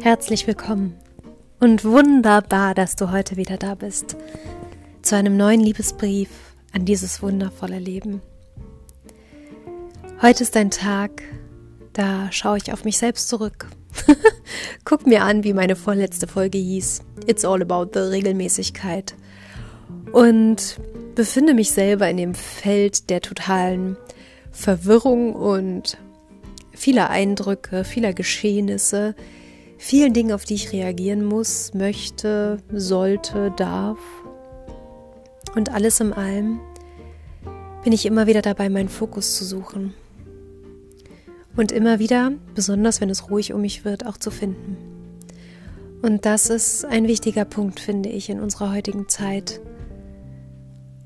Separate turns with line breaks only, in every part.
Herzlich willkommen und wunderbar, dass du heute wieder da bist zu einem neuen Liebesbrief an dieses wundervolle Leben. Heute ist ein Tag, da schaue ich auf mich selbst zurück. Guck mir an, wie meine vorletzte Folge hieß. It's all about the Regelmäßigkeit. Und befinde mich selber in dem Feld der totalen Verwirrung und vieler Eindrücke, vieler Geschehnisse, vielen Dingen, auf die ich reagieren muss, möchte, sollte, darf. Und alles in allem bin ich immer wieder dabei, meinen Fokus zu suchen. Und immer wieder, besonders wenn es ruhig um mich wird, auch zu finden. Und das ist ein wichtiger Punkt, finde ich, in unserer heutigen Zeit.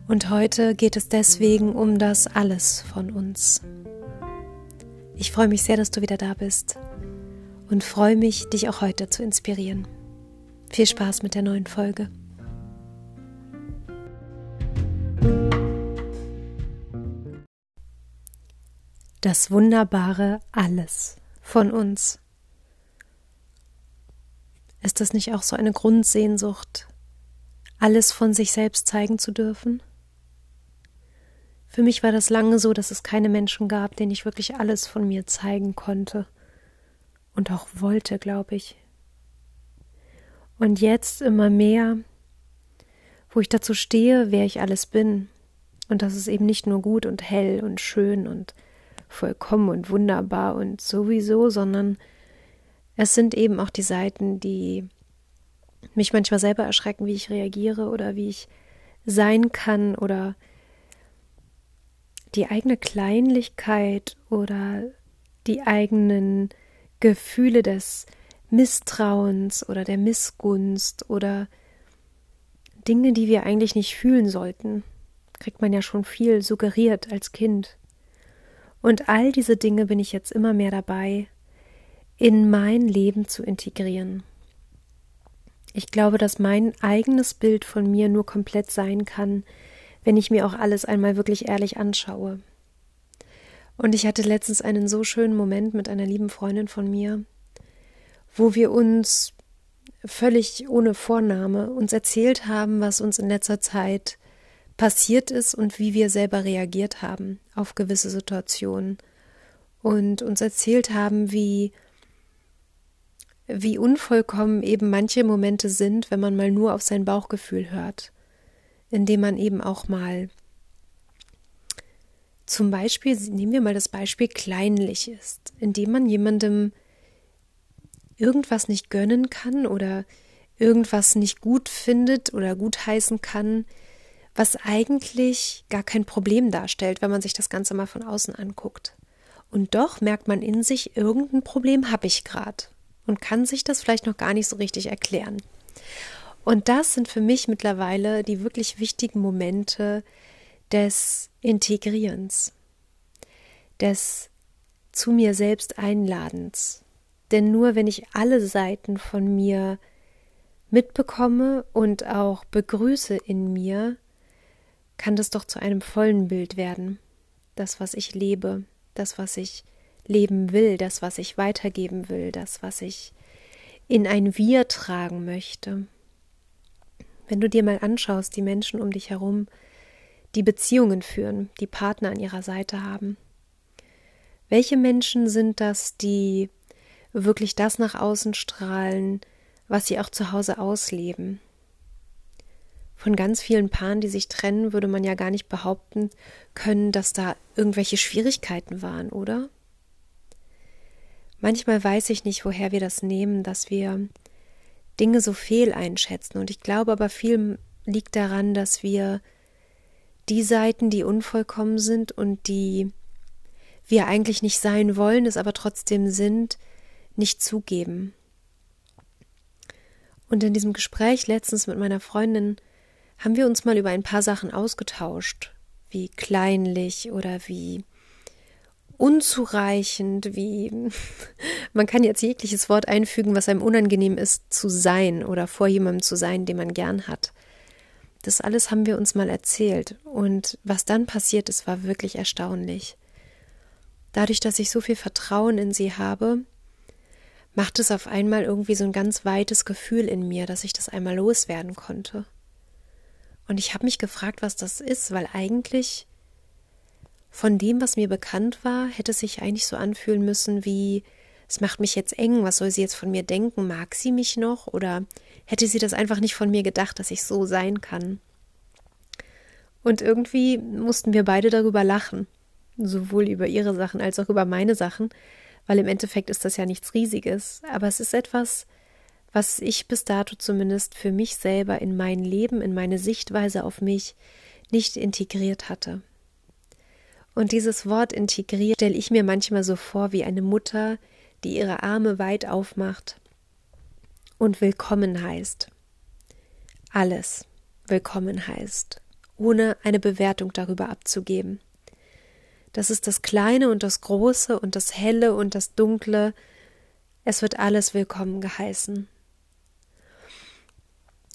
Und heute geht es deswegen um das Alles von uns. Ich freue mich sehr, dass du wieder da bist und freue mich, dich auch heute zu inspirieren. Viel Spaß mit der neuen Folge. Das wunderbare Alles von uns. Ist das nicht auch so eine Grundsehnsucht, alles von sich selbst zeigen zu dürfen? Für mich war das lange so, dass es keine Menschen gab, denen ich wirklich alles von mir zeigen konnte und auch wollte, glaube ich. Und jetzt immer mehr, wo ich dazu stehe, wer ich alles bin. Und das ist eben nicht nur gut und hell und schön und vollkommen und wunderbar und sowieso, sondern es sind eben auch die Seiten, die mich manchmal selber erschrecken, wie ich reagiere oder wie ich sein kann oder die eigene Kleinlichkeit oder die eigenen Gefühle des Misstrauens oder der Missgunst oder Dinge, die wir eigentlich nicht fühlen sollten, kriegt man ja schon viel suggeriert als Kind. Und all diese Dinge bin ich jetzt immer mehr dabei, in mein Leben zu integrieren. Ich glaube, dass mein eigenes Bild von mir nur komplett sein kann, wenn ich mir auch alles einmal wirklich ehrlich anschaue. Und ich hatte letztens einen so schönen Moment mit einer lieben Freundin von mir, wo wir uns völlig ohne Vorname uns erzählt haben, was uns in letzter Zeit passiert ist und wie wir selber reagiert haben auf gewisse Situationen. Und uns erzählt haben, wie wie unvollkommen eben manche Momente sind, wenn man mal nur auf sein Bauchgefühl hört, indem man eben auch mal zum Beispiel, nehmen wir mal das Beispiel kleinlich ist, indem man jemandem irgendwas nicht gönnen kann oder irgendwas nicht gut findet oder gutheißen kann, was eigentlich gar kein Problem darstellt, wenn man sich das Ganze mal von außen anguckt. Und doch merkt man in sich, irgendein Problem habe ich gerade und kann sich das vielleicht noch gar nicht so richtig erklären. Und das sind für mich mittlerweile die wirklich wichtigen Momente, des Integrierens, des zu mir selbst Einladens. Denn nur wenn ich alle Seiten von mir mitbekomme und auch begrüße in mir, kann das doch zu einem vollen Bild werden. Das, was ich lebe, das, was ich leben will, das, was ich weitergeben will, das, was ich in ein Wir tragen möchte. Wenn du dir mal anschaust, die Menschen um dich herum, die Beziehungen führen, die Partner an ihrer Seite haben. Welche Menschen sind das, die wirklich das nach außen strahlen, was sie auch zu Hause ausleben? Von ganz vielen Paaren, die sich trennen, würde man ja gar nicht behaupten können, dass da irgendwelche Schwierigkeiten waren, oder? Manchmal weiß ich nicht, woher wir das nehmen, dass wir Dinge so fehl einschätzen. Und ich glaube aber viel liegt daran, dass wir die Seiten, die unvollkommen sind und die wir eigentlich nicht sein wollen, es aber trotzdem sind, nicht zugeben. Und in diesem Gespräch letztens mit meiner Freundin haben wir uns mal über ein paar Sachen ausgetauscht, wie kleinlich oder wie unzureichend, wie man kann jetzt jegliches Wort einfügen, was einem unangenehm ist, zu sein oder vor jemandem zu sein, den man gern hat. Das alles haben wir uns mal erzählt und was dann passiert ist, war wirklich erstaunlich. Dadurch, dass ich so viel Vertrauen in sie habe, macht es auf einmal irgendwie so ein ganz weites Gefühl in mir, dass ich das einmal loswerden konnte. Und ich habe mich gefragt, was das ist, weil eigentlich von dem, was mir bekannt war, hätte es sich eigentlich so anfühlen müssen wie es macht mich jetzt eng, was soll sie jetzt von mir denken? Mag sie mich noch? Oder hätte sie das einfach nicht von mir gedacht, dass ich so sein kann? Und irgendwie mussten wir beide darüber lachen, sowohl über ihre Sachen als auch über meine Sachen, weil im Endeffekt ist das ja nichts Riesiges, aber es ist etwas, was ich bis dato zumindest für mich selber in mein Leben, in meine Sichtweise auf mich nicht integriert hatte. Und dieses Wort integriert stelle ich mir manchmal so vor wie eine Mutter, die ihre Arme weit aufmacht und willkommen heißt. Alles willkommen heißt, ohne eine Bewertung darüber abzugeben. Das ist das Kleine und das Große und das Helle und das Dunkle. Es wird alles willkommen geheißen.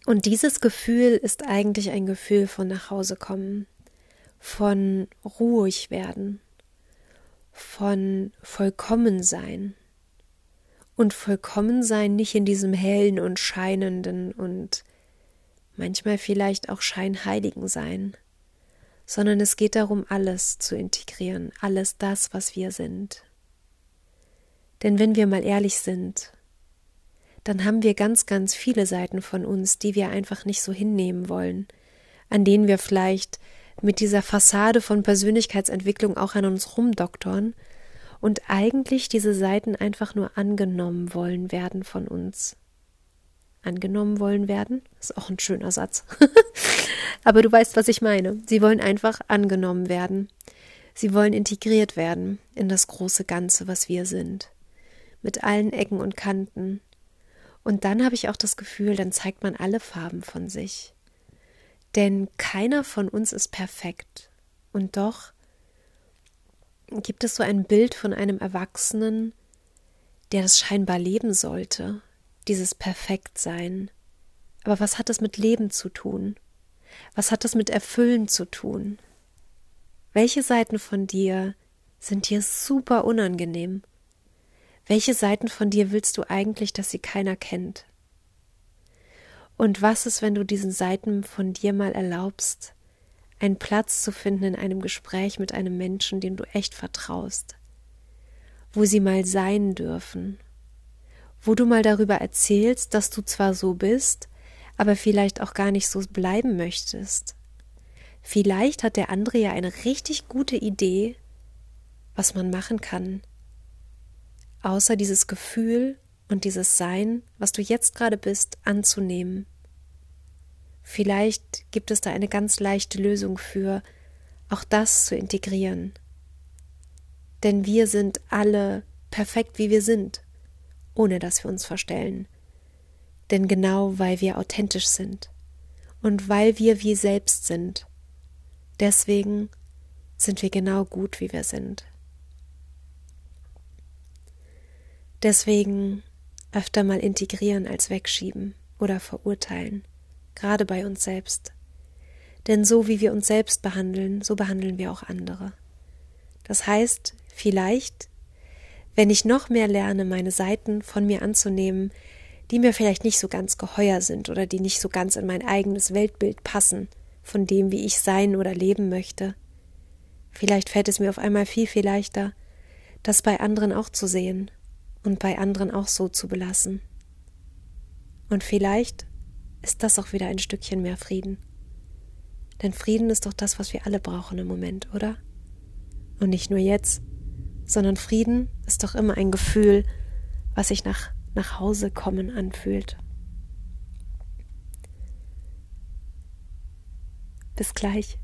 Und dieses Gefühl ist eigentlich ein Gefühl von nach Hause kommen, von ruhig werden, von vollkommen sein und vollkommen sein nicht in diesem hellen und scheinenden und manchmal vielleicht auch scheinheiligen sein, sondern es geht darum, alles zu integrieren, alles das, was wir sind. Denn wenn wir mal ehrlich sind, dann haben wir ganz, ganz viele Seiten von uns, die wir einfach nicht so hinnehmen wollen, an denen wir vielleicht mit dieser Fassade von Persönlichkeitsentwicklung auch an uns rumdoktorn und eigentlich diese Seiten einfach nur angenommen wollen werden von uns. Angenommen wollen werden, ist auch ein schöner Satz. Aber du weißt, was ich meine. Sie wollen einfach angenommen werden. Sie wollen integriert werden in das große Ganze, was wir sind. Mit allen Ecken und Kanten. Und dann habe ich auch das Gefühl, dann zeigt man alle Farben von sich. Denn keiner von uns ist perfekt. Und doch gibt es so ein Bild von einem Erwachsenen, der das scheinbar leben sollte, dieses Perfektsein. Aber was hat das mit Leben zu tun? Was hat das mit Erfüllen zu tun? Welche Seiten von dir sind dir super unangenehm? Welche Seiten von dir willst du eigentlich, dass sie keiner kennt? Und was ist, wenn du diesen Seiten von dir mal erlaubst, einen Platz zu finden in einem Gespräch mit einem Menschen, dem du echt vertraust, wo sie mal sein dürfen, wo du mal darüber erzählst, dass du zwar so bist, aber vielleicht auch gar nicht so bleiben möchtest. Vielleicht hat der andere ja eine richtig gute Idee, was man machen kann, außer dieses Gefühl und dieses Sein, was du jetzt gerade bist, anzunehmen Vielleicht gibt es da eine ganz leichte Lösung für, auch das zu integrieren. Denn wir sind alle perfekt, wie wir sind, ohne dass wir uns verstellen. Denn genau weil wir authentisch sind und weil wir wir selbst sind, deswegen sind wir genau gut, wie wir sind. Deswegen öfter mal integrieren als wegschieben oder verurteilen gerade bei uns selbst. Denn so wie wir uns selbst behandeln, so behandeln wir auch andere. Das heißt, vielleicht, wenn ich noch mehr lerne, meine Seiten von mir anzunehmen, die mir vielleicht nicht so ganz geheuer sind oder die nicht so ganz in mein eigenes Weltbild passen, von dem, wie ich sein oder leben möchte, vielleicht fällt es mir auf einmal viel, viel leichter, das bei anderen auch zu sehen und bei anderen auch so zu belassen. Und vielleicht ist das auch wieder ein Stückchen mehr Frieden. Denn Frieden ist doch das, was wir alle brauchen im Moment, oder? Und nicht nur jetzt, sondern Frieden ist doch immer ein Gefühl, was sich nach, nach Hause kommen anfühlt. Bis gleich.